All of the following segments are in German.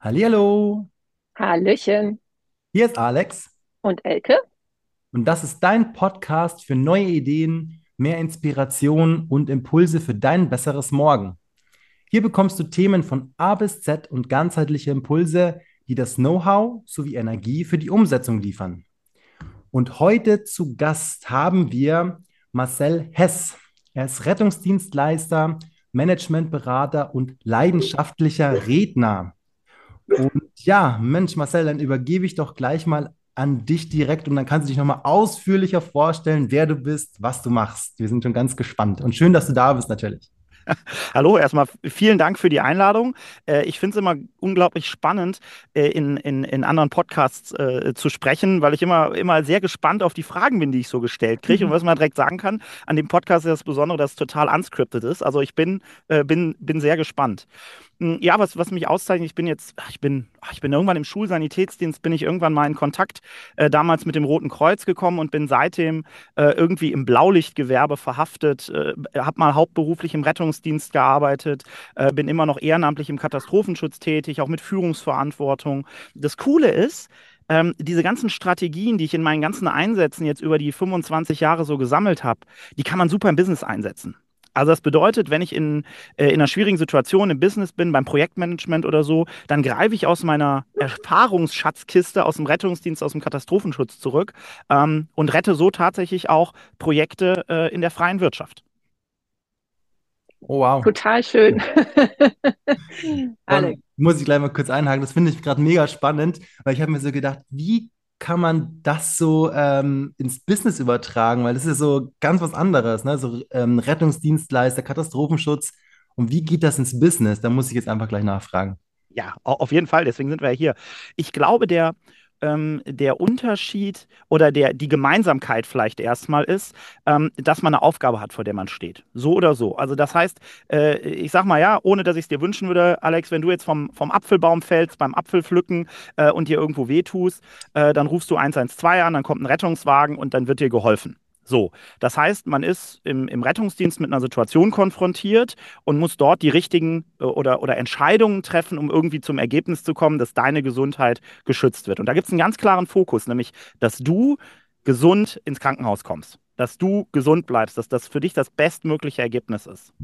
Hallihallo, Hallöchen. hier ist Alex Und Elke? und das ist dein Podcast für neue Ideen, mehr Inspiration und Impulse für dein besseres Morgen. Hier bekommst du Themen von A bis Z und ganzheitliche Impulse, die das Know-how sowie Energie für die Umsetzung liefern. Und heute zu Gast haben wir Marcel Hess. Er ist Rettungsdienstleister, Managementberater und leidenschaftlicher Redner. Und ja, Mensch, Marcel, dann übergebe ich doch gleich mal an dich direkt und dann kannst du dich nochmal ausführlicher vorstellen, wer du bist, was du machst. Wir sind schon ganz gespannt und schön, dass du da bist natürlich. Hallo, erstmal vielen Dank für die Einladung. Äh, ich finde es immer unglaublich spannend, äh, in, in, in anderen Podcasts äh, zu sprechen, weil ich immer, immer sehr gespannt auf die Fragen bin, die ich so gestellt kriege. Mhm. Und was man direkt sagen kann, an dem Podcast ist das Besondere, dass es total unscripted ist. Also ich bin, bin, bin sehr gespannt. Hm, ja, was, was mich auszeichnet, ich bin jetzt, ich bin, ich bin irgendwann im Schulsanitätsdienst, bin ich irgendwann mal in Kontakt äh, damals mit dem Roten Kreuz gekommen und bin seitdem äh, irgendwie im Blaulichtgewerbe verhaftet, äh, habe mal hauptberuflich im Rettungsdienst gearbeitet, äh, bin immer noch ehrenamtlich im Katastrophenschutz tätig, auch mit Führungsverantwortung. Das Coole ist, ähm, diese ganzen Strategien, die ich in meinen ganzen Einsätzen jetzt über die 25 Jahre so gesammelt habe, die kann man super im Business einsetzen. Also das bedeutet, wenn ich in, äh, in einer schwierigen Situation im Business bin, beim Projektmanagement oder so, dann greife ich aus meiner Erfahrungsschatzkiste aus dem Rettungsdienst, aus dem Katastrophenschutz zurück ähm, und rette so tatsächlich auch Projekte äh, in der freien Wirtschaft. Oh, wow. Total schön. Dann muss ich gleich mal kurz einhaken. Das finde ich gerade mega spannend, weil ich habe mir so gedacht, wie kann man das so ähm, ins Business übertragen? Weil das ist so ganz was anderes, ne? So ähm, Rettungsdienstleister, Katastrophenschutz. Und wie geht das ins Business? Da muss ich jetzt einfach gleich nachfragen. Ja, auf jeden Fall. Deswegen sind wir ja hier. Ich glaube, der, ähm, der Unterschied oder der, die Gemeinsamkeit vielleicht erstmal ist, ähm, dass man eine Aufgabe hat, vor der man steht. So oder so. Also das heißt, äh, ich sag mal ja, ohne dass ich es dir wünschen würde, Alex, wenn du jetzt vom, vom Apfelbaum fällst beim Apfelpflücken äh, und dir irgendwo wehtust, äh, dann rufst du 112 an, dann kommt ein Rettungswagen und dann wird dir geholfen. So, das heißt, man ist im, im, Rettungsdienst mit einer Situation konfrontiert und muss dort die richtigen äh, oder, oder Entscheidungen treffen, um irgendwie zum Ergebnis zu kommen, dass deine Gesundheit geschützt wird. Und da gibt es einen ganz klaren Fokus, nämlich, dass du gesund ins Krankenhaus kommst dass du gesund bleibst, dass das für dich das bestmögliche Ergebnis ist.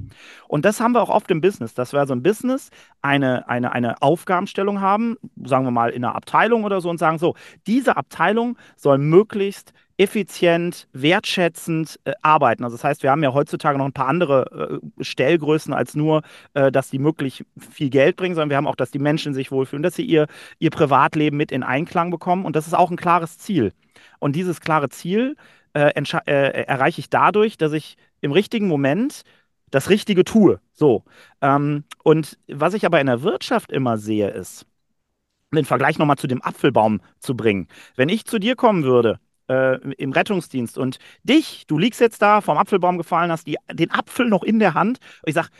Und das haben wir auch oft im Business, dass wir also im Business eine, eine, eine Aufgabenstellung haben, sagen wir mal in einer Abteilung oder so, und sagen, so, diese Abteilung soll möglichst effizient, wertschätzend äh, arbeiten. Also das heißt, wir haben ja heutzutage noch ein paar andere äh, Stellgrößen als nur, äh, dass die möglich viel Geld bringen, sondern wir haben auch, dass die Menschen sich wohlfühlen, dass sie ihr, ihr Privatleben mit in Einklang bekommen. Und das ist auch ein klares Ziel. Und dieses klare Ziel äh, äh, erreiche ich dadurch, dass ich im richtigen Moment das Richtige tue. So. Ähm, und was ich aber in der Wirtschaft immer sehe, ist, den Vergleich nochmal zu dem Apfelbaum zu bringen. Wenn ich zu dir kommen würde äh, im Rettungsdienst und dich, du liegst jetzt da vom Apfelbaum gefallen, hast die, den Apfel noch in der Hand und ich sag,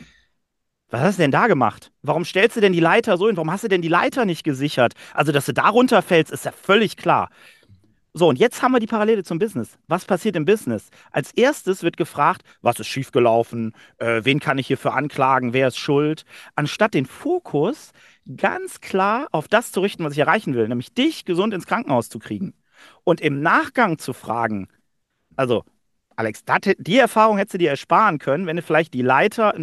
was hast du denn da gemacht? Warum stellst du denn die Leiter so hin? Warum hast du denn die Leiter nicht gesichert? Also, dass du da runterfällst, ist ja völlig klar. So, und jetzt haben wir die Parallele zum Business. Was passiert im Business? Als erstes wird gefragt, was ist schiefgelaufen? Äh, wen kann ich hierfür anklagen? Wer ist schuld? Anstatt den Fokus ganz klar auf das zu richten, was ich erreichen will, nämlich dich gesund ins Krankenhaus zu kriegen. Und im Nachgang zu fragen, also Alex, die Erfahrung hättest du dir ersparen können, wenn du vielleicht die Leiter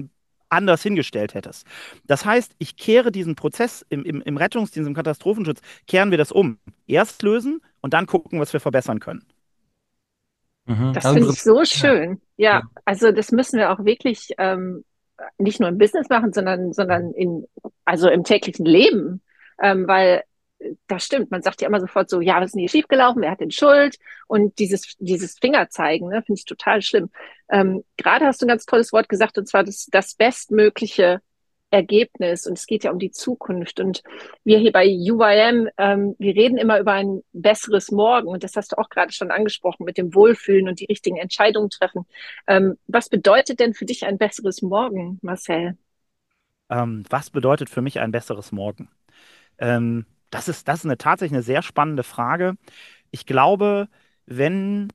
anders hingestellt hättest. Das heißt, ich kehre diesen Prozess im, im, im Rettungsdienst, im Katastrophenschutz, kehren wir das um. Erst lösen und dann gucken, was wir verbessern können. Mhm. Das also finde ich so schön. Ja. ja. also das müssen wir auch wirklich ähm, nicht nur im Business machen, sondern, sondern in, also im täglichen Leben. Ähm, weil das stimmt. Man sagt ja immer sofort so, ja, was ist denn hier schiefgelaufen? Wer hat denn Schuld? Und dieses, dieses Fingerzeigen, ne, finde ich total schlimm. Ähm, Gerade hast du ein ganz tolles Wort gesagt, und zwar das, das bestmögliche Ergebnis. Und es geht ja um die Zukunft. Und wir hier bei UIM, ähm, wir reden immer über ein besseres Morgen. Und das hast du auch gerade schon angesprochen mit dem Wohlfühlen und die richtigen Entscheidungen treffen. Ähm, was bedeutet denn für dich ein besseres Morgen, Marcel? Ähm, was bedeutet für mich ein besseres Morgen? Das ist, das ist eine tatsächlich eine sehr spannende Frage. Ich glaube, wenn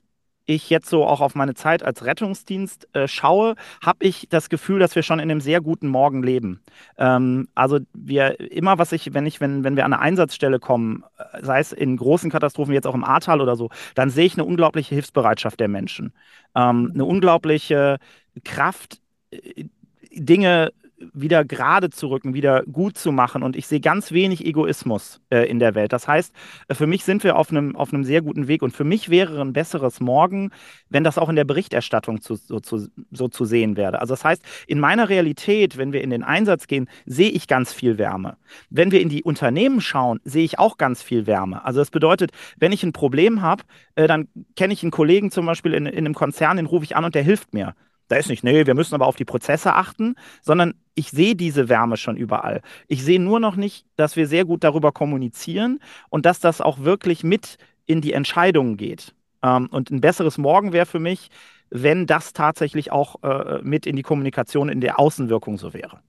ich jetzt so auch auf meine Zeit als Rettungsdienst äh, schaue, habe ich das Gefühl, dass wir schon in einem sehr guten Morgen leben. Ähm, also wir immer, was ich, wenn ich, wenn, wenn wir an eine Einsatzstelle kommen, äh, sei es in großen Katastrophen, wie jetzt auch im Ahrtal oder so, dann sehe ich eine unglaubliche Hilfsbereitschaft der Menschen. Ähm, eine unglaubliche Kraft, äh, Dinge wieder gerade zu rücken, wieder gut zu machen. Und ich sehe ganz wenig Egoismus äh, in der Welt. Das heißt, äh, für mich sind wir auf einem, auf einem sehr guten Weg. Und für mich wäre ein besseres Morgen, wenn das auch in der Berichterstattung zu, so, zu, so zu sehen werde. Also das heißt, in meiner Realität, wenn wir in den Einsatz gehen, sehe ich ganz viel Wärme. Wenn wir in die Unternehmen schauen, sehe ich auch ganz viel Wärme. Also das bedeutet, wenn ich ein Problem habe, äh, dann kenne ich einen Kollegen zum Beispiel in, in einem Konzern, den rufe ich an und der hilft mir. Da ist nicht, nee, wir müssen aber auf die Prozesse achten, sondern ich sehe diese Wärme schon überall. Ich sehe nur noch nicht, dass wir sehr gut darüber kommunizieren und dass das auch wirklich mit in die Entscheidungen geht. Ähm, und ein besseres Morgen wäre für mich, wenn das tatsächlich auch äh, mit in die Kommunikation, in der Außenwirkung so wäre.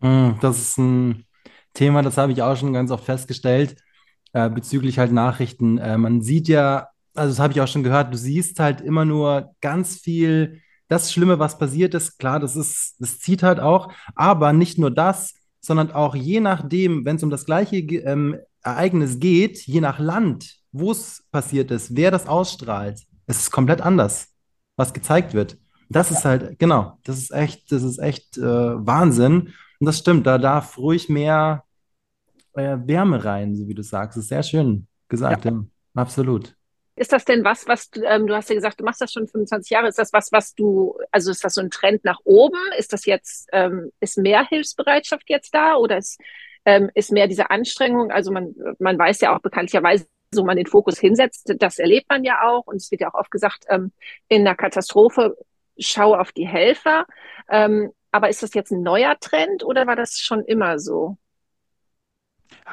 Hm, das ist ein Thema, das habe ich auch schon ganz oft festgestellt, äh, bezüglich halt Nachrichten. Äh, man sieht ja, also das habe ich auch schon gehört, du siehst halt immer nur ganz viel das Schlimme, was passiert ist, klar, das ist, das zieht halt auch, aber nicht nur das, sondern auch je nachdem, wenn es um das gleiche ähm, Ereignis geht, je nach Land, wo es passiert ist, wer das ausstrahlt, es ist komplett anders, was gezeigt wird. Das ist halt, genau, das ist echt, das ist echt äh, Wahnsinn. Und das stimmt, da darf ruhig mehr äh, Wärme rein, so wie du sagst. Das ist sehr schön gesagt, ja. ja. Absolut. Ist das denn was, was ähm, du hast ja gesagt, du machst das schon 25 Jahre. Ist das was, was du, also ist das so ein Trend nach oben? Ist das jetzt, ähm, ist mehr Hilfsbereitschaft jetzt da oder ist, ähm, ist mehr diese Anstrengung? Also man, man weiß ja auch bekanntlicherweise, so man den Fokus hinsetzt, das erlebt man ja auch. Und es wird ja auch oft gesagt, ähm, in einer Katastrophe schau auf die Helfer. Ähm, aber ist das jetzt ein neuer Trend oder war das schon immer so?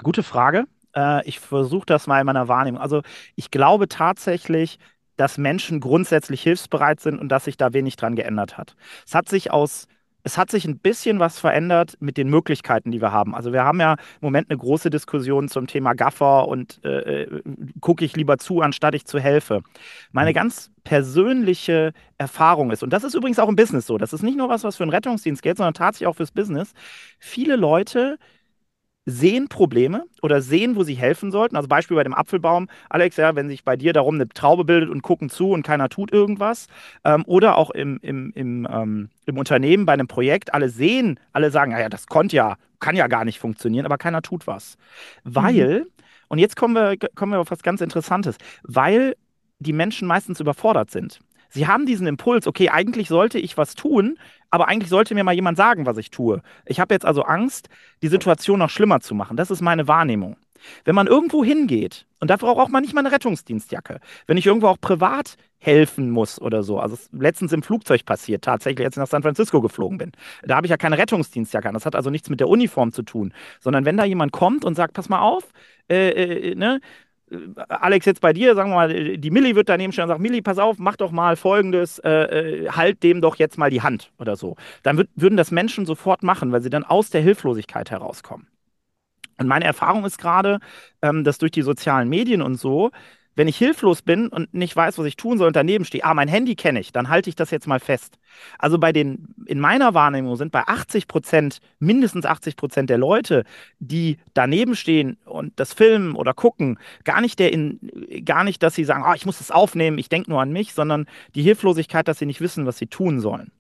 Gute Frage. Äh, ich versuche das mal in meiner Wahrnehmung. Also ich glaube tatsächlich, dass Menschen grundsätzlich hilfsbereit sind und dass sich da wenig dran geändert hat. Es hat sich aus es hat sich ein bisschen was verändert mit den Möglichkeiten, die wir haben. Also wir haben ja im Moment eine große Diskussion zum Thema Gaffer und äh, äh gucke ich lieber zu, anstatt ich zu helfe. Meine mhm. ganz persönliche Erfahrung ist, und das ist übrigens auch im Business so, das ist nicht nur was, was für einen Rettungsdienst gilt, sondern tatsächlich auch fürs Business. Viele Leute sehen Probleme oder sehen, wo sie helfen sollten. Also Beispiel bei dem Apfelbaum, Alex, ja, wenn sich bei dir darum eine Traube bildet und gucken zu und keiner tut irgendwas. Ähm, oder auch im, im, im, ähm, im Unternehmen bei einem Projekt, alle sehen, alle sagen, naja, das konnte ja, kann ja gar nicht funktionieren, aber keiner tut was. Weil, mhm. und jetzt kommen wir, kommen wir auf was ganz Interessantes, weil die Menschen meistens überfordert sind. Sie haben diesen Impuls, okay, eigentlich sollte ich was tun, aber eigentlich sollte mir mal jemand sagen, was ich tue. Ich habe jetzt also Angst, die Situation noch schlimmer zu machen. Das ist meine Wahrnehmung. Wenn man irgendwo hingeht, und dafür braucht man nicht mal eine Rettungsdienstjacke, wenn ich irgendwo auch privat helfen muss oder so, also letztens im Flugzeug passiert, tatsächlich, als ich nach San Francisco geflogen bin, da habe ich ja keine Rettungsdienstjacke an, das hat also nichts mit der Uniform zu tun, sondern wenn da jemand kommt und sagt, pass mal auf, äh, äh, ne, Alex, jetzt bei dir, sagen wir mal, die Milli wird daneben stehen und sagt, Milli, pass auf, mach doch mal folgendes, äh, äh, halt dem doch jetzt mal die Hand oder so. Dann würd, würden das Menschen sofort machen, weil sie dann aus der Hilflosigkeit herauskommen. Und meine Erfahrung ist gerade, ähm, dass durch die sozialen Medien und so wenn ich hilflos bin und nicht weiß, was ich tun soll und daneben stehe, ah, mein Handy kenne ich, dann halte ich das jetzt mal fest. Also bei den, in meiner Wahrnehmung sind bei 80 Prozent, mindestens 80 Prozent der Leute, die daneben stehen und das filmen oder gucken, gar nicht der in, gar nicht, dass sie sagen, ah, ich muss das aufnehmen, ich denke nur an mich, sondern die Hilflosigkeit, dass sie nicht wissen, was sie tun sollen.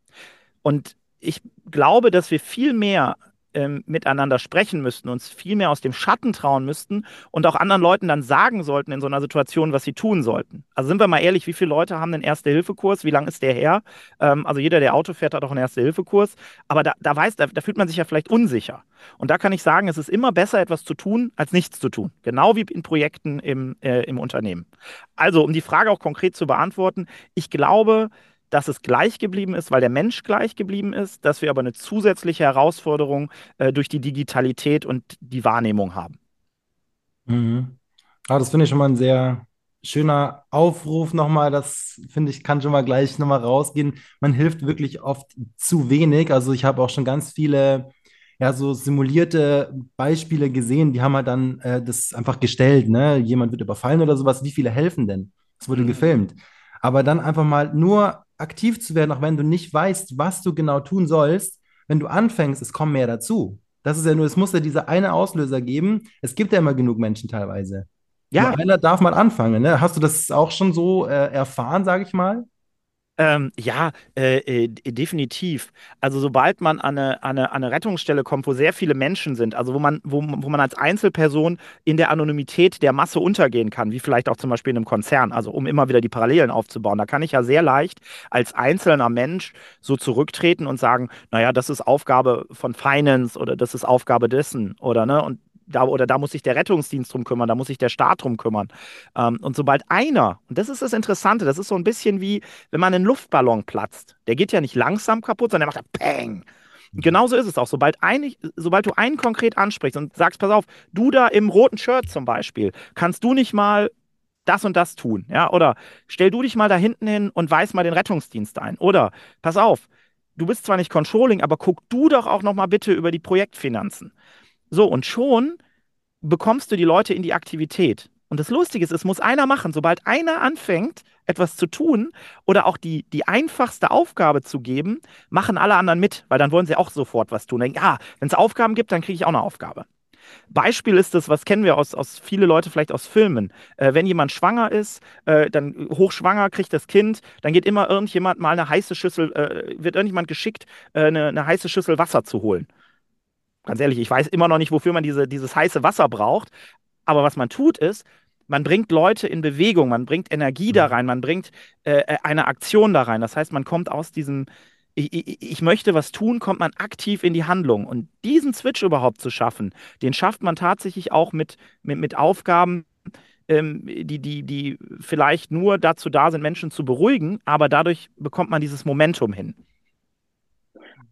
Und ich glaube, dass wir viel mehr ähm, miteinander sprechen müssten, uns viel mehr aus dem Schatten trauen müssten und auch anderen Leuten dann sagen sollten in so einer Situation, was sie tun sollten. Also sind wir mal ehrlich, wie viele Leute haben einen Erste-Hilfe-Kurs? Wie lange ist der her? Ähm, also jeder, der Auto fährt, hat auch einen Erste-Hilfe-Kurs. Aber da, da weiß, da, da fühlt man sich ja vielleicht unsicher. Und da kann ich sagen, es ist immer besser, etwas zu tun, als nichts zu tun. Genau wie in Projekten im, äh, im Unternehmen. Also, um die Frage auch konkret zu beantworten, ich glaube, dass es gleich geblieben ist, weil der Mensch gleich geblieben ist, dass wir aber eine zusätzliche Herausforderung äh, durch die Digitalität und die Wahrnehmung haben. Mhm. Ah, das finde ich schon mal ein sehr schöner Aufruf nochmal. Das finde ich, kann schon mal gleich nochmal rausgehen. Man hilft wirklich oft zu wenig. Also ich habe auch schon ganz viele ja, so simulierte Beispiele gesehen, die haben halt dann äh, das einfach gestellt, ne? Jemand wird überfallen oder sowas. Wie viele helfen denn? Es wurde mhm. gefilmt. Aber dann einfach mal nur aktiv zu werden, auch wenn du nicht weißt, was du genau tun sollst, wenn du anfängst, es kommen mehr dazu. Das ist ja nur, es muss ja dieser eine Auslöser geben. Es gibt ja immer genug Menschen teilweise. Ja. Nur einer darf mal anfangen. Ne? Hast du das auch schon so äh, erfahren, sage ich mal? Ähm, ja, äh, äh, definitiv. Also sobald man an eine, an, eine, an eine Rettungsstelle kommt, wo sehr viele Menschen sind, also wo man, wo, wo man als Einzelperson in der Anonymität der Masse untergehen kann, wie vielleicht auch zum Beispiel in einem Konzern, also um immer wieder die Parallelen aufzubauen, da kann ich ja sehr leicht als einzelner Mensch so zurücktreten und sagen, naja, das ist Aufgabe von Finance oder das ist Aufgabe dessen oder ne, und da, oder da muss sich der Rettungsdienst drum kümmern, da muss sich der Staat drum kümmern. Ähm, und sobald einer, und das ist das Interessante, das ist so ein bisschen wie, wenn man einen Luftballon platzt, der geht ja nicht langsam kaputt, sondern der macht ja Peng. Und genauso ist es auch. Sobald, ein, sobald du einen konkret ansprichst und sagst, pass auf, du da im roten Shirt zum Beispiel, kannst du nicht mal das und das tun, ja? Oder stell du dich mal da hinten hin und weis mal den Rettungsdienst ein. Oder pass auf, du bist zwar nicht Controlling, aber guck du doch auch noch mal bitte über die Projektfinanzen. So, und schon bekommst du die Leute in die Aktivität. Und das Lustige ist, es muss einer machen. Sobald einer anfängt, etwas zu tun oder auch die, die einfachste Aufgabe zu geben, machen alle anderen mit, weil dann wollen sie auch sofort was tun. Denken, ah, wenn es Aufgaben gibt, dann kriege ich auch eine Aufgabe. Beispiel ist das, was kennen wir aus, aus viele Leute vielleicht aus Filmen. Äh, wenn jemand schwanger ist, äh, dann hochschwanger kriegt das Kind, dann geht immer irgendjemand mal eine heiße Schüssel, äh, wird irgendjemand geschickt, äh, eine, eine heiße Schüssel Wasser zu holen. Ganz ehrlich, ich weiß immer noch nicht, wofür man diese, dieses heiße Wasser braucht. Aber was man tut, ist, man bringt Leute in Bewegung, man bringt Energie da mhm. rein, man bringt äh, äh, eine Aktion da rein. Das heißt, man kommt aus diesem, ich, ich, ich, möchte was tun, kommt man aktiv in die Handlung. Und diesen Switch überhaupt zu schaffen, den schafft man tatsächlich auch mit, mit, mit Aufgaben, ähm, die, die, die vielleicht nur dazu da sind, Menschen zu beruhigen, aber dadurch bekommt man dieses Momentum hin.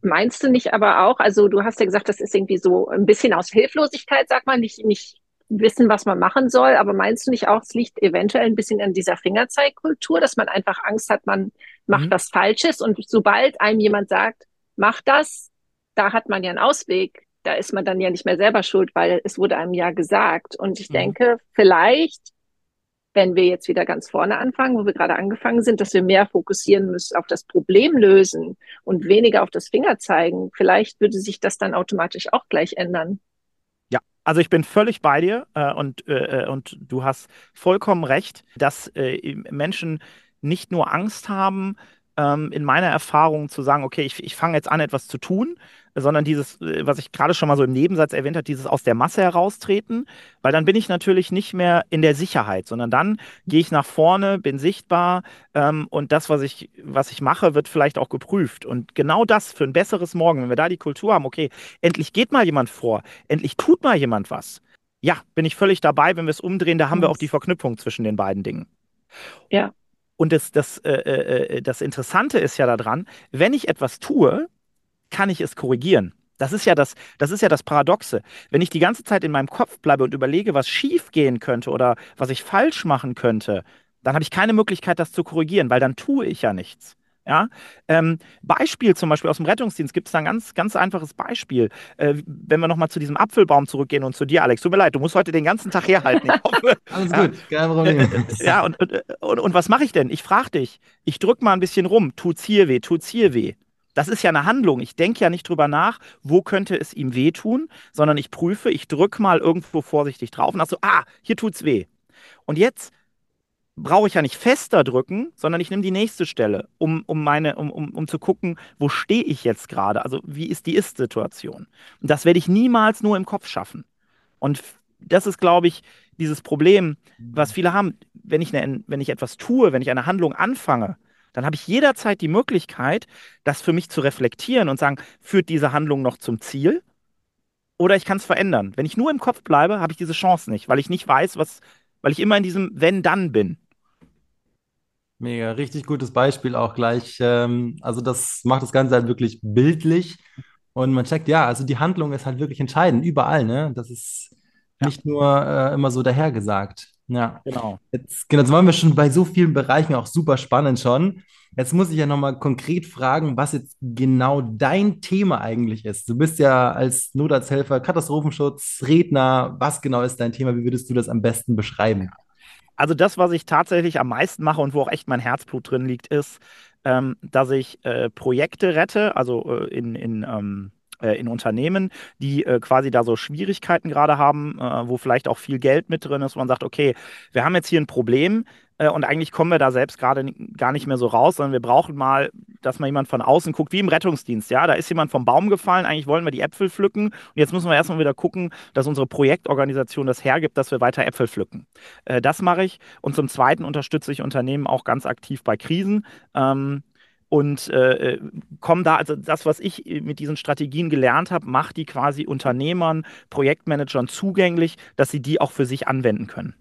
Meinst du nicht aber auch, also du hast ja gesagt, das ist irgendwie so ein bisschen aus Hilflosigkeit, sag mal, nicht, nicht wissen, was man machen soll, aber meinst du nicht auch, es liegt eventuell ein bisschen an dieser Fingerzeigkultur, dass man einfach Angst hat, man macht mhm. was Falsches und sobald einem jemand sagt, mach das, da hat man ja einen Ausweg, da ist man dann ja nicht mehr selber schuld, weil es wurde einem ja gesagt. Und ich mhm. denke, vielleicht wenn wir jetzt wieder ganz vorne anfangen, wo wir gerade angefangen sind, dass wir mehr fokussieren müssen auf das Problem lösen und weniger auf das Finger zeigen, vielleicht würde sich das dann automatisch auch gleich ändern. Ja, also ich bin völlig bei dir äh, und, äh, äh und du hast vollkommen recht, dass äh, Menschen nicht nur Angst haben, ähm, in meiner Erfahrung zu sagen, okay, ich, ich fange jetzt an, etwas zu tun, sondern dieses, äh, was ich gerade schon mal so im Nebensatz erwähnt habe, dieses aus der Masse heraustreten, weil dann bin ich natürlich nicht mehr in der Sicherheit, sondern dann gehe ich nach vorne, bin sichtbar ähm, und das, was ich, was ich mache, wird vielleicht auch geprüft. Und genau das für ein besseres Morgen, wenn wir da die Kultur haben, okay, endlich geht mal jemand vor, endlich tut mal jemand was. Ja, bin ich völlig dabei, wenn wir es umdrehen, da haben wir auch die Verknüpfung zwischen den beiden Dingen. Ja. Und das, das, äh, äh, äh, das Interessante ist ja daran, wenn ich etwas tue, kann ich es korrigieren. Das ist ja das, das ist ja das Paradoxe. Wenn ich die ganze Zeit in meinem Kopf bleibe und überlege, was schief gehen könnte oder was ich falsch machen könnte, dann habe ich keine Möglichkeit, das zu korrigieren, weil dann tue ich ja nichts. Ja? Ähm, Beispiel zum Beispiel aus dem Rettungsdienst gibt es da ein ganz, ganz einfaches Beispiel. Äh, wenn wir nochmal zu diesem Apfelbaum zurückgehen und zu dir, Alex, tut mir leid, du musst heute den ganzen Tag herhalten. Alles ja, gut, kein Problem. Ja, und, und, und, und was mache ich denn? Ich frage dich, ich drücke mal ein bisschen rum, tut's hier weh, tut's hier weh. Das ist ja eine Handlung. Ich denke ja nicht drüber nach, wo könnte es ihm wehtun, sondern ich prüfe, ich drücke mal irgendwo vorsichtig drauf und sage so, ah, hier tut's weh. Und jetzt brauche ich ja nicht fester drücken, sondern ich nehme die nächste Stelle, um, um, meine, um, um, um zu gucken, wo stehe ich jetzt gerade? Also wie ist die Ist-Situation? Und das werde ich niemals nur im Kopf schaffen. Und das ist, glaube ich, dieses Problem, was viele haben. Wenn ich, eine, wenn ich etwas tue, wenn ich eine Handlung anfange, dann habe ich jederzeit die Möglichkeit, das für mich zu reflektieren und sagen, führt diese Handlung noch zum Ziel? Oder ich kann es verändern. Wenn ich nur im Kopf bleibe, habe ich diese Chance nicht, weil ich nicht weiß, was, weil ich immer in diesem Wenn-Dann bin. Mega, richtig gutes Beispiel auch gleich. Ähm, also das macht das Ganze halt wirklich bildlich und man checkt, ja, also die Handlung ist halt wirklich entscheidend, überall, ne? Das ist ja. nicht nur äh, immer so dahergesagt. Ja, genau. Jetzt, genau, jetzt waren wir schon bei so vielen Bereichen, auch super spannend schon. Jetzt muss ich ja nochmal konkret fragen, was jetzt genau dein Thema eigentlich ist. Du bist ja als Notarzthelfer, Katastrophenschutz, Redner. Was genau ist dein Thema? Wie würdest du das am besten beschreiben? Also das, was ich tatsächlich am meisten mache und wo auch echt mein Herzblut drin liegt, ist, ähm, dass ich äh, Projekte rette, also äh, in, in ähm, äh, in Unternehmen, die äh, quasi da so Schwierigkeiten gerade haben, äh, wo vielleicht auch viel Geld mit drin ist, wo man sagt, okay, wir haben jetzt hier ein Problem, und eigentlich kommen wir da selbst gerade gar nicht mehr so raus, sondern wir brauchen mal, dass mal jemand von außen guckt, wie im Rettungsdienst. Ja, da ist jemand vom Baum gefallen, eigentlich wollen wir die Äpfel pflücken. Und jetzt müssen wir erstmal wieder gucken, dass unsere Projektorganisation das hergibt, dass wir weiter Äpfel pflücken. Äh, das mache ich. Und zum Zweiten unterstütze ich Unternehmen auch ganz aktiv bei Krisen. Ähm, und äh, äh kommen da, also das, was ich mit diesen Strategien gelernt habe, macht die quasi Unternehmern, Projektmanagern zugänglich, dass sie die auch für sich anwenden können.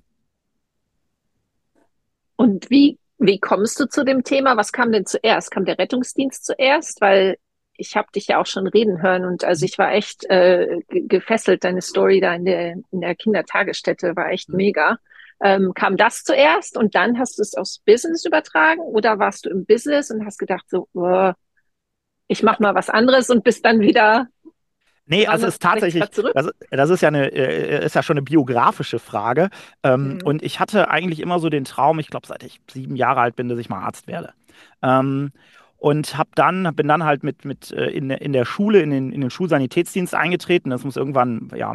Und wie, wie kommst du zu dem Thema? Was kam denn zuerst? Kam der Rettungsdienst zuerst? Weil ich habe dich ja auch schon reden hören und also ich war echt äh, gefesselt. Deine Story da in der, in der Kindertagesstätte war echt mhm. mega. Ähm, kam das zuerst und dann hast du es aufs Business übertragen oder warst du im Business und hast gedacht so, oh, ich mach mal was anderes und bist dann wieder Nee, also es ist tatsächlich, das, das, ist ja eine, äh, ist ja schon eine biografische Frage. Ähm, mhm. Und ich hatte eigentlich immer so den Traum, ich glaube, seit ich sieben Jahre alt bin, dass ich mal Arzt werde. Ähm, und hab dann, bin dann halt mit, mit äh, in, in der Schule, in den, in den Schulsanitätsdienst eingetreten. Das muss irgendwann, ja,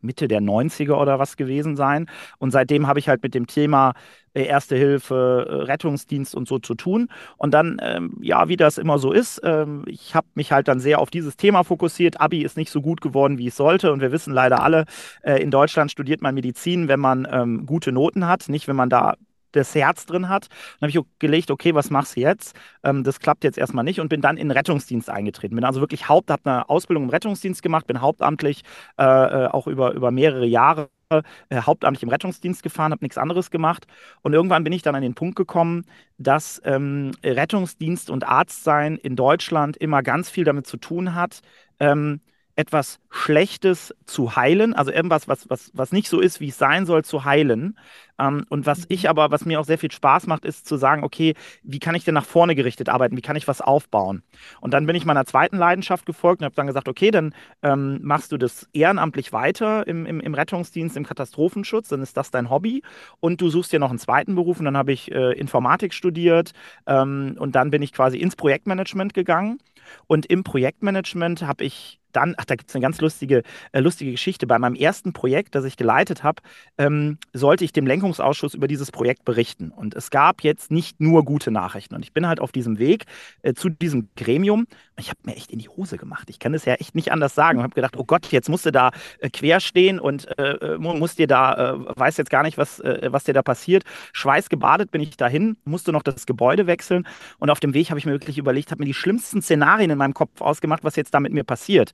Mitte der 90er oder was gewesen sein. Und seitdem habe ich halt mit dem Thema äh, Erste Hilfe, äh, Rettungsdienst und so zu tun. Und dann, ähm, ja, wie das immer so ist, ähm, ich habe mich halt dann sehr auf dieses Thema fokussiert. Abi ist nicht so gut geworden, wie es sollte. Und wir wissen leider alle, äh, in Deutschland studiert man Medizin, wenn man ähm, gute Noten hat, nicht wenn man da das Herz drin hat. Dann habe ich gelegt, okay, was machst du jetzt? Ähm, das klappt jetzt erstmal nicht und bin dann in den Rettungsdienst eingetreten. Bin also wirklich Haupt, habe eine Ausbildung im Rettungsdienst gemacht, bin hauptamtlich äh, äh auch über, über mehrere Jahre äh, hauptamtlich im Rettungsdienst gefahren, habe nichts anderes gemacht. Und irgendwann bin ich dann an den Punkt gekommen, dass ähm, Rettungsdienst und Arztsein in Deutschland immer ganz viel damit zu tun hat, ähm, etwas Schlechtes zu heilen, also irgendwas, was, was, was nicht so ist, wie es sein soll, zu heilen. Ähm, und was ich mhm. aber, was mir auch sehr viel Spaß macht, ist zu sagen, okay, wie kann ich denn nach vorne gerichtet arbeiten? Wie kann ich was aufbauen? Und dann bin ich meiner zweiten Leidenschaft gefolgt und habe dann gesagt, okay, dann ähm, machst du das ehrenamtlich weiter im, im, im, Rettungsdienst, im Katastrophenschutz, dann ist das dein Hobby und du suchst dir noch einen zweiten Beruf und dann habe ich äh, Informatik studiert ähm, und dann bin ich quasi ins Projektmanagement gegangen und im Projektmanagement habe ich dann, ach, da gibt es eine ganz lustige, äh, lustige Geschichte. Bei meinem ersten Projekt, das ich geleitet habe, ähm, sollte ich dem Lenkungsausschuss über dieses Projekt berichten. Und es gab jetzt nicht nur gute Nachrichten. Und ich bin halt auf diesem Weg äh, zu diesem Gremium. Ich habe mir echt in die Hose gemacht. Ich kann es ja echt nicht anders sagen. Und habe gedacht, oh Gott, jetzt musst du da äh, quer stehen und äh, äh, musst dir da, äh, weiß jetzt gar nicht, was, was dir da passiert. Schweißgebadet bin ich dahin, musste noch das Gebäude wechseln. Und auf dem Weg habe ich mir wirklich überlegt, habe mir die schlimmsten Szenarien in meinem Kopf ausgemacht, was jetzt da mit mir passiert.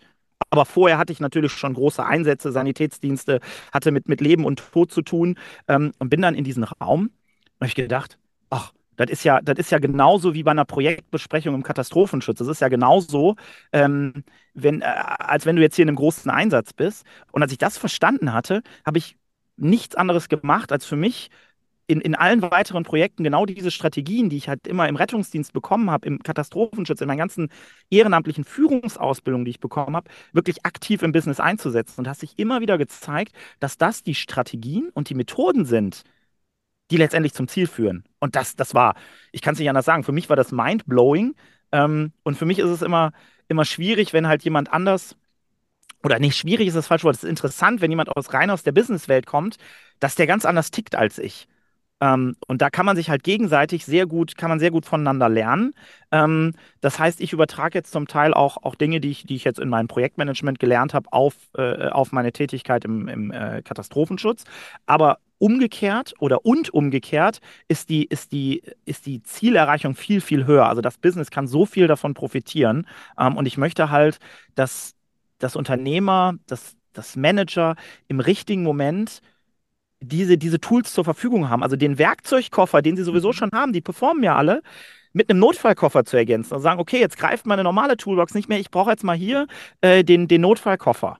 Aber vorher hatte ich natürlich schon große Einsätze, Sanitätsdienste, hatte mit, mit Leben und Tod zu tun ähm, und bin dann in diesen Raum und habe ich gedacht, ach, das ist ja, das ist ja genauso wie bei einer Projektbesprechung im Katastrophenschutz. Das ist ja genauso, ähm, wenn, äh, als wenn du jetzt hier in einem großen Einsatz bist. Und als ich das verstanden hatte, habe ich nichts anderes gemacht, als für mich in, in allen weiteren Projekten genau diese Strategien, die ich halt immer im Rettungsdienst bekommen habe, im Katastrophenschutz, in meinen ganzen ehrenamtlichen Führungsausbildungen, die ich bekommen habe, wirklich aktiv im Business einzusetzen. Und hast sich immer wieder gezeigt, dass das die Strategien und die Methoden sind, die letztendlich zum Ziel führen. Und das, das war, ich kann es nicht anders sagen, für mich war das mind-blowing. Ähm, und für mich ist es immer, immer schwierig, wenn halt jemand anders oder nicht schwierig ist das falsche Wort, es ist interessant, wenn jemand aus rein aus der Businesswelt kommt, dass der ganz anders tickt als ich. Ähm, und da kann man sich halt gegenseitig sehr gut, kann man sehr gut voneinander lernen. Ähm, das heißt, ich übertrage jetzt zum Teil auch, auch Dinge, die ich, die ich jetzt in meinem Projektmanagement gelernt habe, auf, äh, auf meine Tätigkeit im, im äh, Katastrophenschutz. Aber umgekehrt oder und umgekehrt ist die, ist die, ist die Zielerreichung viel, viel höher. Also das Business kann so viel davon profitieren. Ähm, und ich möchte halt, dass das Unternehmer, dass das Manager im richtigen Moment diese, diese Tools zur Verfügung haben. Also den Werkzeugkoffer, den sie sowieso mhm. schon haben, die performen ja alle, mit einem Notfallkoffer zu ergänzen. Also sagen, okay, jetzt greift meine normale Toolbox nicht mehr, ich brauche jetzt mal hier äh, den, den Notfallkoffer.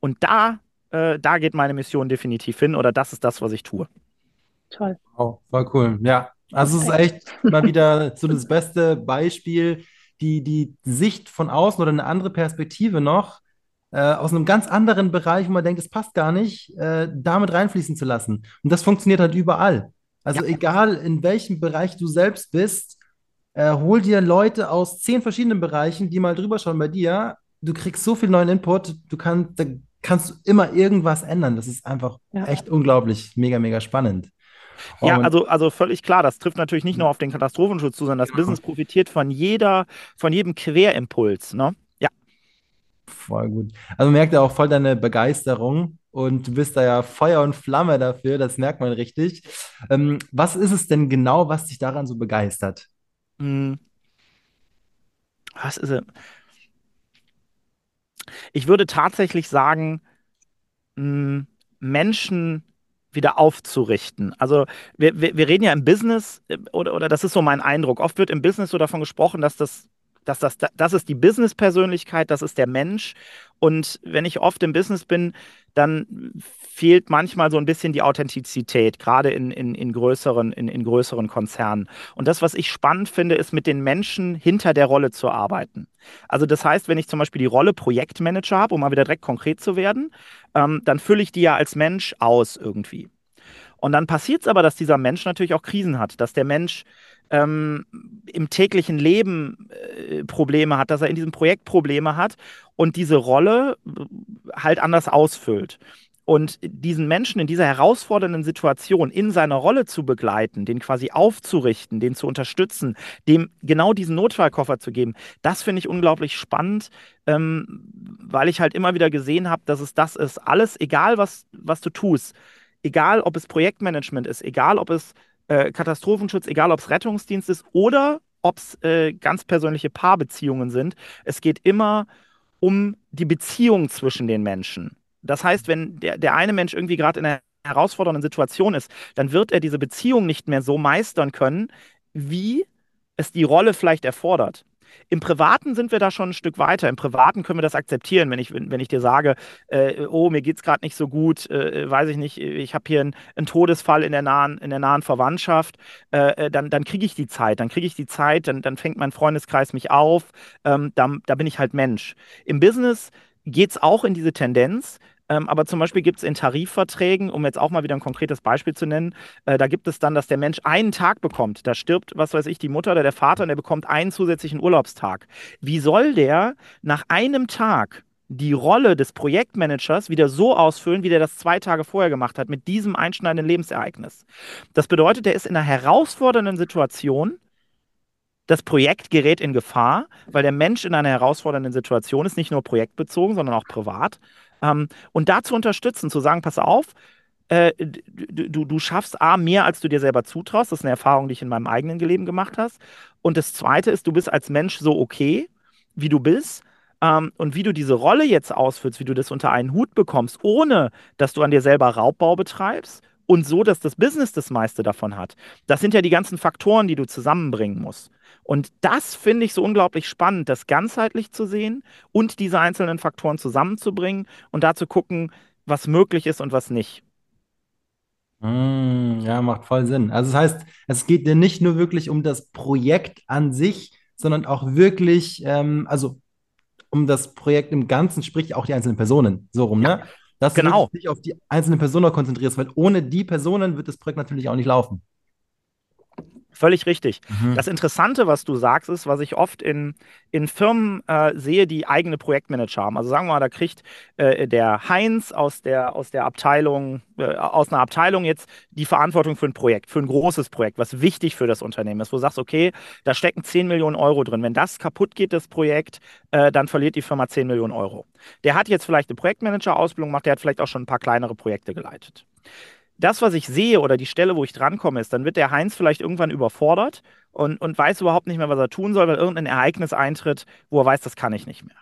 Und da, äh, da geht meine Mission definitiv hin oder das ist das, was ich tue. Toll. Oh, voll cool. Ja, also es ist echt mal wieder so das beste Beispiel, die, die Sicht von außen oder eine andere Perspektive noch äh, aus einem ganz anderen Bereich, wo man denkt, es passt gar nicht, äh, damit reinfließen zu lassen. Und das funktioniert halt überall. Also ja. egal in welchem Bereich du selbst bist, äh, hol dir Leute aus zehn verschiedenen Bereichen, die mal drüber schauen bei dir. Du kriegst so viel neuen Input, du kannst, da kannst du immer irgendwas ändern. Das ist einfach ja. echt unglaublich, mega, mega spannend. Ja, also, also völlig klar, das trifft natürlich nicht nur auf den Katastrophenschutz zu, sondern das Business profitiert von jeder, von jedem Querimpuls, ne? Ja. Voll gut. Also merkt er auch voll deine Begeisterung und du bist da ja Feuer und Flamme dafür, das merkt man richtig. Ähm, was ist es denn genau, was dich daran so begeistert? Hm. Was ist es? Ich würde tatsächlich sagen, hm, Menschen wieder aufzurichten. Also wir, wir, wir reden ja im Business, äh, oder, oder das ist so mein Eindruck, oft wird im Business so davon gesprochen, dass das dass das, das ist die Business-Persönlichkeit, das ist der Mensch. Und wenn ich oft im Business bin, dann fehlt manchmal so ein bisschen die Authentizität, gerade in, in, in, größeren, in, in größeren Konzernen. Und das, was ich spannend finde, ist mit den Menschen hinter der Rolle zu arbeiten. Also das heißt, wenn ich zum Beispiel die Rolle Projektmanager habe, um mal wieder direkt konkret zu werden, ähm, dann fülle ich die ja als Mensch aus irgendwie. Und dann passiert es aber, dass dieser Mensch natürlich auch Krisen hat, dass der Mensch ähm, im täglichen Leben äh, Probleme hat, dass er in diesem Projekt Probleme hat und diese Rolle äh, halt anders ausfüllt. Und diesen Menschen in dieser herausfordernden Situation in seiner Rolle zu begleiten, den quasi aufzurichten, den zu unterstützen, dem genau diesen Notfallkoffer zu geben, das finde ich unglaublich spannend, ähm, weil ich halt immer wieder gesehen habe, dass es das ist. Alles, egal was, was du tust, egal ob es Projektmanagement ist, egal ob es äh, Katastrophenschutz, egal ob es Rettungsdienst ist oder ob es äh, ganz persönliche Paarbeziehungen sind. Es geht immer um die Beziehung zwischen den Menschen. Das heißt, wenn der, der eine Mensch irgendwie gerade in einer herausfordernden Situation ist, dann wird er diese Beziehung nicht mehr so meistern können, wie es die Rolle vielleicht erfordert. Im Privaten sind wir da schon ein Stück weiter. Im Privaten können wir das akzeptieren, wenn ich, wenn ich dir sage, äh, oh, mir geht es gerade nicht so gut, äh, weiß ich nicht, ich habe hier einen Todesfall in der nahen, in der nahen Verwandtschaft, äh, äh dann, dann kriege ich die Zeit, dann kriege ich die Zeit, dann, dann fängt mein Freundeskreis mich auf, ähm, da, da bin ich halt Mensch. Im Business geht es auch in diese Tendenz, ähm, aber zum Beispiel gibt es in Tarifverträgen, um jetzt auch mal wieder ein konkretes Beispiel zu nennen, äh, da gibt es dann, dass der Mensch einen Tag bekommt. Da stirbt, was weiß ich, die Mutter oder der Vater und der bekommt einen zusätzlichen Urlaubstag. Wie soll der nach einem Tag die Rolle des Projektmanagers wieder so ausfüllen, wie der das zwei Tage vorher gemacht hat, mit diesem einschneidenden Lebensereignis. Das bedeutet, er ist in einer herausfordernden Situation. Das Projekt gerät in Gefahr, weil der Mensch in einer herausfordernden Situation ist, nicht nur projektbezogen, sondern auch privat. Ähm, und da zu unterstützen, zu sagen, pass auf, äh, du, du schaffst A, mehr, als du dir selber zutraust. Das ist eine Erfahrung, die ich in meinem eigenen Leben gemacht habe. Und das Zweite ist, du bist als Mensch so okay, wie du bist. Ähm, und wie du diese Rolle jetzt ausführst, wie du das unter einen Hut bekommst, ohne dass du an dir selber Raubbau betreibst und so, dass das Business das meiste davon hat. Das sind ja die ganzen Faktoren, die du zusammenbringen musst. Und das finde ich so unglaublich spannend, das ganzheitlich zu sehen und diese einzelnen Faktoren zusammenzubringen und da zu gucken, was möglich ist und was nicht. Mm, ja, macht voll Sinn. Also das heißt, es geht dir nicht nur wirklich um das Projekt an sich, sondern auch wirklich, ähm, also um das Projekt im Ganzen, sprich auch die einzelnen Personen, so rum, ne? Dass genau. du dich auf die einzelnen Personen konzentrierst, weil ohne die Personen wird das Projekt natürlich auch nicht laufen. Völlig richtig. Mhm. Das Interessante, was du sagst, ist, was ich oft in, in Firmen äh, sehe, die eigene Projektmanager haben. Also sagen wir mal, da kriegt äh, der Heinz aus der, aus der Abteilung, äh, aus einer Abteilung jetzt die Verantwortung für ein Projekt, für ein großes Projekt, was wichtig für das Unternehmen ist, wo du sagst, okay, da stecken 10 Millionen Euro drin. Wenn das kaputt geht, das Projekt, äh, dann verliert die Firma 10 Millionen Euro. Der hat jetzt vielleicht eine Projektmanager-Ausbildung gemacht, der hat vielleicht auch schon ein paar kleinere Projekte geleitet das, was ich sehe oder die Stelle, wo ich drankomme, ist, dann wird der Heinz vielleicht irgendwann überfordert und, und weiß überhaupt nicht mehr, was er tun soll, weil irgendein Ereignis eintritt, wo er weiß, das kann ich nicht mehr.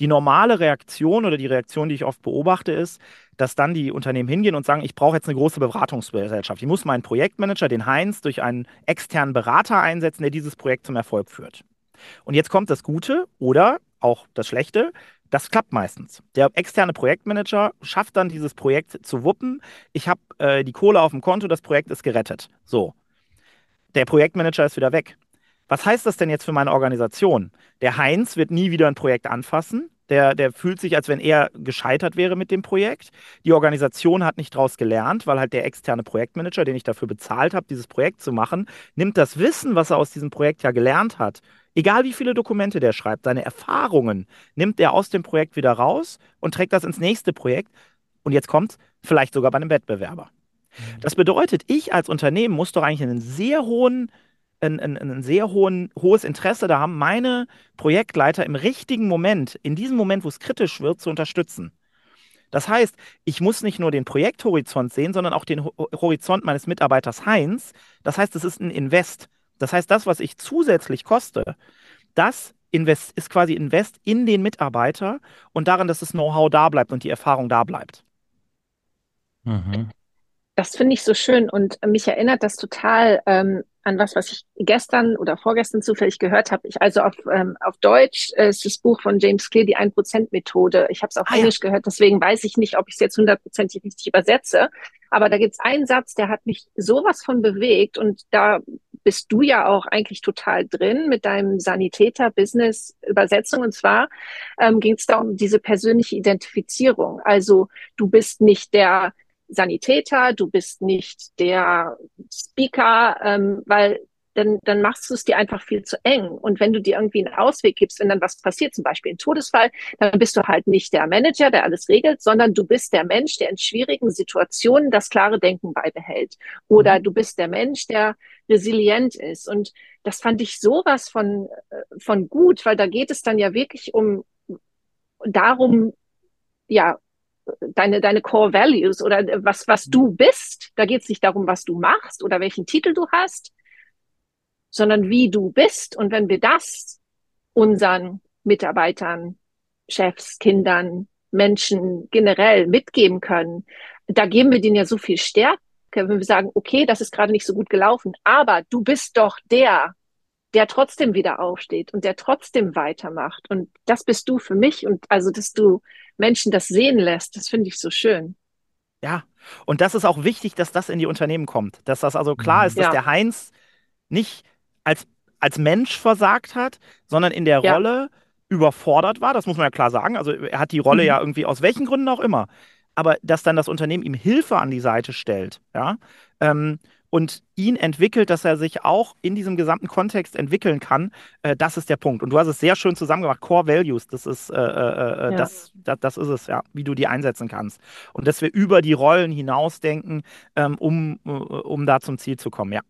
Die normale Reaktion oder die Reaktion, die ich oft beobachte, ist, dass dann die Unternehmen hingehen und sagen, ich brauche jetzt eine große Beratungsgesellschaft. Ich muss meinen Projektmanager, den Heinz, durch einen externen Berater einsetzen, der dieses Projekt zum Erfolg führt. Und jetzt kommt das Gute oder auch das Schlechte. Das klappt meistens. Der externe Projektmanager schafft dann dieses Projekt zu wuppen. Ich habe äh, die Kohle auf dem Konto, das Projekt ist gerettet. So. Der Projektmanager ist wieder weg. Was heißt das denn jetzt für meine Organisation? Der Heinz wird nie wieder ein Projekt anfassen. Der, der fühlt sich, als wenn er gescheitert wäre mit dem Projekt. Die Organisation hat nicht daraus gelernt, weil halt der externe Projektmanager, den ich dafür bezahlt habe, dieses Projekt zu machen, nimmt das Wissen, was er aus diesem Projekt ja gelernt hat, egal wie viele Dokumente der schreibt, seine Erfahrungen nimmt er aus dem Projekt wieder raus und trägt das ins nächste Projekt. Und jetzt kommt vielleicht sogar bei einem Wettbewerber. Mhm. Das bedeutet, ich als Unternehmen muss doch eigentlich einen sehr hohen ein, ein, ein sehr hohen, hohes Interesse da haben, meine Projektleiter im richtigen Moment, in diesem Moment, wo es kritisch wird, zu unterstützen. Das heißt, ich muss nicht nur den Projekthorizont sehen, sondern auch den Horizont meines Mitarbeiters Heinz. Das heißt, es ist ein Invest. Das heißt, das, was ich zusätzlich koste, das Invest ist quasi Invest in den Mitarbeiter und darin, dass das Know-how da bleibt und die Erfahrung da bleibt. Mhm. Das finde ich so schön und mich erinnert das total ähm, an was, was ich gestern oder vorgestern zufällig gehört habe. Ich also auf, ähm, auf Deutsch äh, ist das Buch von James Clear, die 1%-Methode. Ich habe es auf ah, Englisch ja. gehört, deswegen weiß ich nicht, ob ich es jetzt hundertprozentig richtig übersetze. Aber da gibt es einen Satz, der hat mich sowas von bewegt und da bist du ja auch eigentlich total drin mit deinem Sanitäter-Business-Übersetzung. Und zwar ähm, ging es da um diese persönliche Identifizierung. Also du bist nicht der Sanitäter, du bist nicht der Speaker, ähm, weil dann, dann machst du es dir einfach viel zu eng. Und wenn du dir irgendwie einen Ausweg gibst, wenn dann was passiert, zum Beispiel ein Todesfall, dann bist du halt nicht der Manager, der alles regelt, sondern du bist der Mensch, der in schwierigen Situationen das klare Denken beibehält. Oder mhm. du bist der Mensch, der resilient ist. Und das fand ich sowas von, äh, von gut, weil da geht es dann ja wirklich um darum, ja, deine, deine Core Values oder was, was du bist. Da geht es nicht darum, was du machst oder welchen Titel du hast, sondern wie du bist. Und wenn wir das unseren Mitarbeitern, Chefs, Kindern, Menschen generell mitgeben können, da geben wir denen ja so viel Stärke, wenn wir sagen, okay, das ist gerade nicht so gut gelaufen, aber du bist doch der, der trotzdem wieder aufsteht und der trotzdem weitermacht. Und das bist du für mich. Und also, dass du Menschen das sehen lässt, das finde ich so schön. Ja, und das ist auch wichtig, dass das in die Unternehmen kommt. Dass das also klar ist, dass ja. der Heinz nicht als, als Mensch versagt hat, sondern in der ja. Rolle überfordert war. Das muss man ja klar sagen. Also er hat die Rolle mhm. ja irgendwie aus welchen Gründen auch immer. Aber dass dann das Unternehmen ihm Hilfe an die Seite stellt, ja, ähm, und ihn entwickelt, dass er sich auch in diesem gesamten Kontext entwickeln kann, äh, das ist der Punkt. Und du hast es sehr schön zusammengemacht. Core Values, das ist, äh, äh, äh ja. das, das, das, ist es, ja, wie du die einsetzen kannst. Und dass wir über die Rollen hinausdenken, ähm, um, äh, um da zum Ziel zu kommen, ja.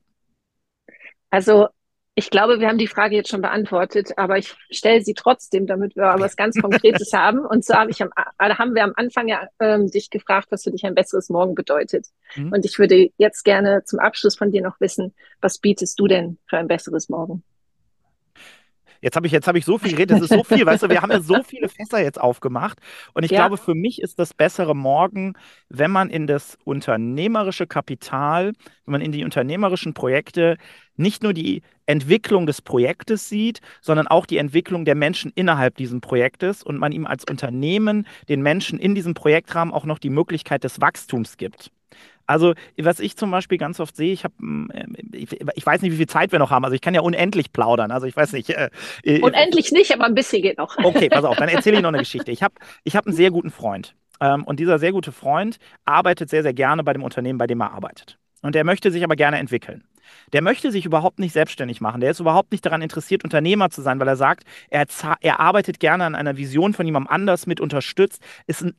Also ich glaube, wir haben die Frage jetzt schon beantwortet, aber ich stelle sie trotzdem, damit wir was ganz Konkretes haben. Und zwar habe ich am, also haben wir am Anfang ja ähm, dich gefragt, was für dich ein besseres Morgen bedeutet. Mhm. Und ich würde jetzt gerne zum Abschluss von dir noch wissen, was bietest du denn für ein besseres Morgen? Jetzt habe ich, jetzt ich so viel geredet, das ist so viel, weißt du, wir haben ja so viele Fässer jetzt aufgemacht. Und ich ja. glaube, für mich ist das bessere Morgen, wenn man in das unternehmerische Kapital, wenn man in die unternehmerischen Projekte nicht nur die Entwicklung des Projektes sieht, sondern auch die Entwicklung der Menschen innerhalb dieses Projektes und man ihm als Unternehmen den Menschen in diesem Projektrahmen auch noch die Möglichkeit des Wachstums gibt. Also, was ich zum Beispiel ganz oft sehe, ich habe, äh, ich, ich, weiß nicht, wie viel Zeit wir noch haben. Also, ich kann ja unendlich plaudern. Also, ich weiß nicht. Äh, äh unendlich nicht, aber ein bisschen geht noch. Okay, pass auf, dann erzähle ich noch eine Geschichte. Ich habe ich hab einen sehr guten Freund. Ähm, und dieser sehr gute Freund arbeitet sehr, sehr gerne bei dem Unternehmen, bei dem er arbeitet. Und der möchte sich aber gerne entwickeln. Der möchte sich überhaupt nicht selbstständig machen. Der ist überhaupt nicht daran interessiert, Unternehmer zu sein, weil er sagt, er, er arbeitet gerne an einer Vision von jemandem anders mit unterstützt, ist ein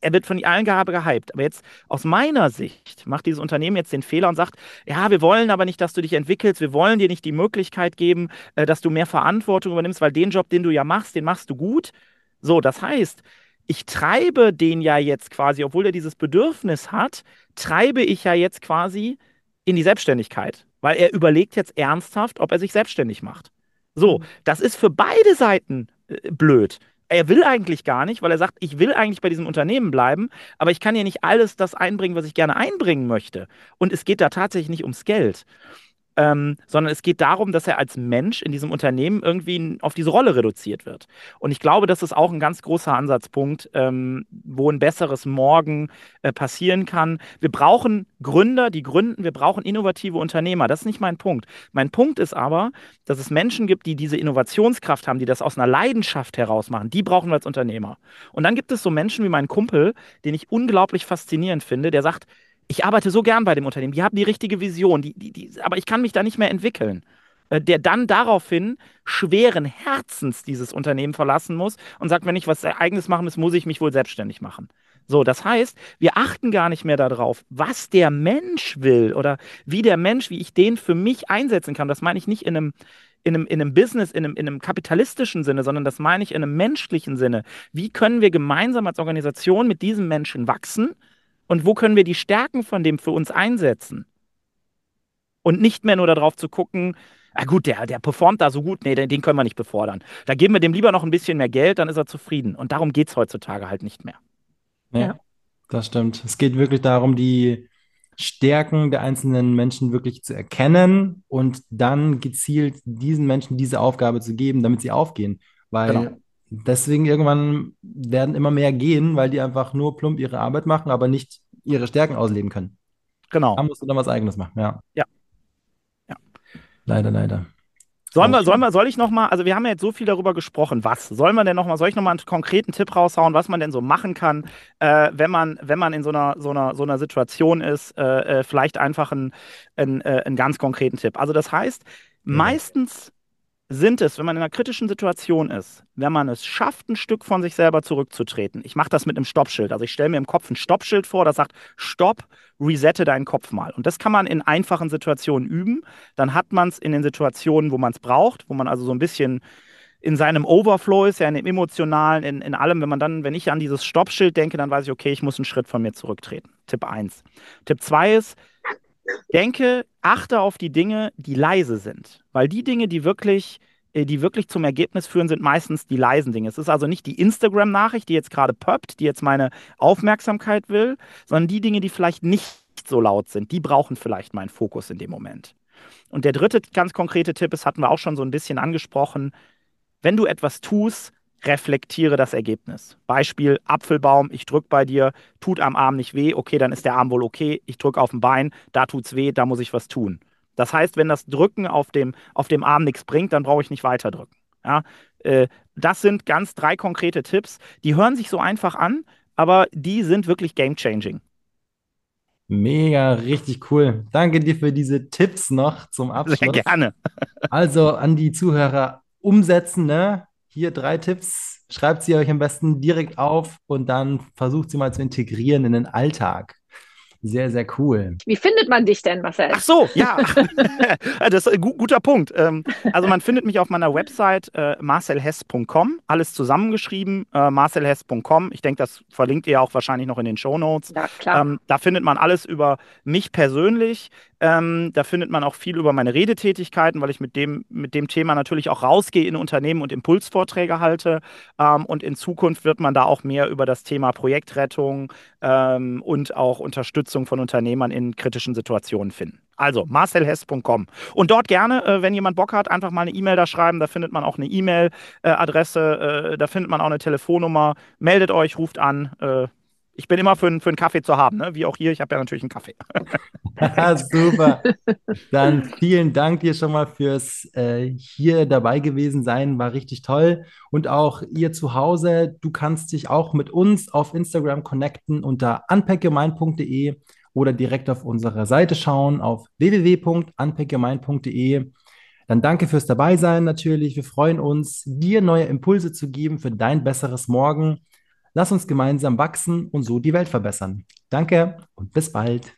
er wird von allen gehypt. Aber jetzt aus meiner Sicht macht dieses Unternehmen jetzt den Fehler und sagt, ja, wir wollen aber nicht, dass du dich entwickelst, wir wollen dir nicht die Möglichkeit geben, äh, dass du mehr Verantwortung übernimmst, weil den Job, den du ja machst, den machst du gut. So, das heißt, ich treibe den ja jetzt quasi, obwohl er dieses Bedürfnis hat, treibe ich ja jetzt quasi in die Selbstständigkeit, weil er überlegt jetzt ernsthaft, ob er sich selbstständig macht. So, mhm. das ist für beide Seiten äh, blöd er will eigentlich gar nicht, weil er sagt, ich will eigentlich bei diesem Unternehmen bleiben, aber ich kann ja nicht alles das einbringen, was ich gerne einbringen möchte. Und es geht da tatsächlich nicht ums Geld. Ähm, sondern es geht darum, dass er als Mensch in diesem Unternehmen irgendwie auf diese Rolle reduziert wird. Und ich glaube, das ist auch ein ganz großer Ansatzpunkt, ähm, wo ein besseres Morgen äh, passieren kann. Wir brauchen Gründer, die gründen, wir brauchen innovative Unternehmer. Das ist nicht mein Punkt. Mein Punkt ist aber, dass es Menschen gibt, die diese Innovationskraft haben, die das aus einer Leidenschaft heraus machen. Die brauchen wir als Unternehmer. Und dann gibt es so Menschen wie mein Kumpel, den ich unglaublich faszinierend finde, der sagt, ich arbeite so gern bei dem Unternehmen, die haben die richtige Vision, die, die, die, aber ich kann mich da nicht mehr entwickeln. Äh, der dann daraufhin schweren Herzens dieses Unternehmen verlassen muss und sagt, wenn ich was Eigenes machen muss, muss ich mich wohl selbstständig machen. So, das heißt, wir achten gar nicht mehr darauf, was der Mensch will oder wie der Mensch, wie ich den für mich einsetzen kann. Das meine ich nicht in einem, in einem, in einem Business, in einem, in einem kapitalistischen Sinne, sondern das meine ich in einem menschlichen Sinne. Wie können wir gemeinsam als Organisation mit diesem Menschen wachsen? Und wo können wir die Stärken von dem für uns einsetzen? Und nicht mehr nur darauf zu gucken, ah gut, der, der performt da so gut, nee, den, den können wir nicht befordern. Da geben wir dem lieber noch ein bisschen mehr Geld, dann ist er zufrieden. Und darum geht es heutzutage halt nicht mehr. Ja, ja, das stimmt. Es geht wirklich darum, die Stärken der einzelnen Menschen wirklich zu erkennen und dann gezielt diesen Menschen diese Aufgabe zu geben, damit sie aufgehen. Weil genau deswegen irgendwann werden immer mehr gehen, weil die einfach nur plump ihre Arbeit machen, aber nicht ihre Stärken ausleben können. Genau. Da musst du dann was Eigenes machen, ja. Ja. ja. Leider, leider. Sollen wir, sollen wir, soll ich noch mal, also wir haben ja jetzt so viel darüber gesprochen, was sollen wir denn noch mal, soll ich noch mal einen konkreten Tipp raushauen, was man denn so machen kann, äh, wenn man, wenn man in so einer, so einer, so einer Situation ist, äh, äh vielleicht einfach einen, einen, äh, einen ganz konkreten Tipp. Also das heißt, ja. meistens sind es, wenn man in einer kritischen Situation ist, wenn man es schafft, ein Stück von sich selber zurückzutreten. Ich mache das mit einem Stoppschild. Also ich stelle mir im Kopf ein Stoppschild vor, das sagt, stopp, resette deinen Kopf mal. Und das kann man in einfachen Situationen üben. Dann hat man es in den Situationen, wo man es braucht, wo man also so ein bisschen in seinem Overflow ist, ja in dem emotionalen, in, in allem, wenn man dann, wenn ich an dieses Stoppschild denke, dann weiß ich, okay, ich muss einen Schritt von mir zurücktreten. Tipp 1. Tipp 2 ist, denke, achte auf die Dinge, die leise sind. Weil die Dinge, die wirklich, äh, die wirklich zum Ergebnis führen, sind meistens die leisen Dinge. Es ist also nicht die Instagram-Nachricht, die jetzt gerade poppt, die jetzt meine Aufmerksamkeit will, sondern die Dinge, die vielleicht nicht so laut sind, die brauchen vielleicht meinen Fokus in dem Moment. Und der dritte ganz konkrete Tipp, das hatten wir auch schon so ein bisschen angesprochen, wenn du etwas tust, reflektiere das Ergebnis. Beispiel Apfelbaum, ich drücke bei dir, tut am Arm nicht weh, okay, dann ist der Arm wohl okay, ich drücke auf dem Bein, da tut es weh, da muss ich was tun. Das heißt, wenn das Drücken auf dem, auf dem Arm nichts bringt, dann brauche ich nicht weiter drücken. Ja, äh, das sind ganz drei konkrete Tipps, die hören sich so einfach an, aber die sind wirklich game-changing. Mega, richtig cool. Danke dir für diese Tipps noch zum Abschluss. Sehr gerne. also an die Zuhörer umsetzen, ne? Hier drei Tipps, schreibt sie euch am besten direkt auf und dann versucht sie mal zu integrieren in den Alltag. Sehr, sehr cool. Wie findet man dich denn, Marcel? Ach so, ja. das ist ein guter Punkt. Ähm, also man findet mich auf meiner Website äh, marcelhess.com, alles zusammengeschrieben, äh, marcelhess.com. Ich denke, das verlinkt ihr auch wahrscheinlich noch in den Show Notes. Ja, klar. Ähm, da findet man alles über mich persönlich. Ähm, da findet man auch viel über meine Redetätigkeiten, weil ich mit dem, mit dem Thema natürlich auch rausgehe in Unternehmen und Impulsvorträge halte. Ähm, und in Zukunft wird man da auch mehr über das Thema Projektrettung ähm, und auch Unterstützung von Unternehmern in kritischen Situationen finden. Also marcelhess.com. Und dort gerne, äh, wenn jemand Bock hat, einfach mal eine E-Mail da schreiben. Da findet man auch eine E-Mail-Adresse, äh, da findet man auch eine Telefonnummer. Meldet euch, ruft an. Ich bin immer für, für einen Kaffee zu haben, ne? wie auch hier. Ich habe ja natürlich einen Kaffee. Super. Dann vielen Dank dir schon mal fürs äh, hier dabei gewesen sein. War richtig toll. Und auch ihr zu Hause, du kannst dich auch mit uns auf Instagram connecten unter unpackyourmind.de oder direkt auf unserer Seite schauen auf www.unpackyourmind.de. Dann danke fürs Dabeisein natürlich. Wir freuen uns, dir neue Impulse zu geben für dein besseres Morgen. Lass uns gemeinsam wachsen und so die Welt verbessern. Danke und bis bald.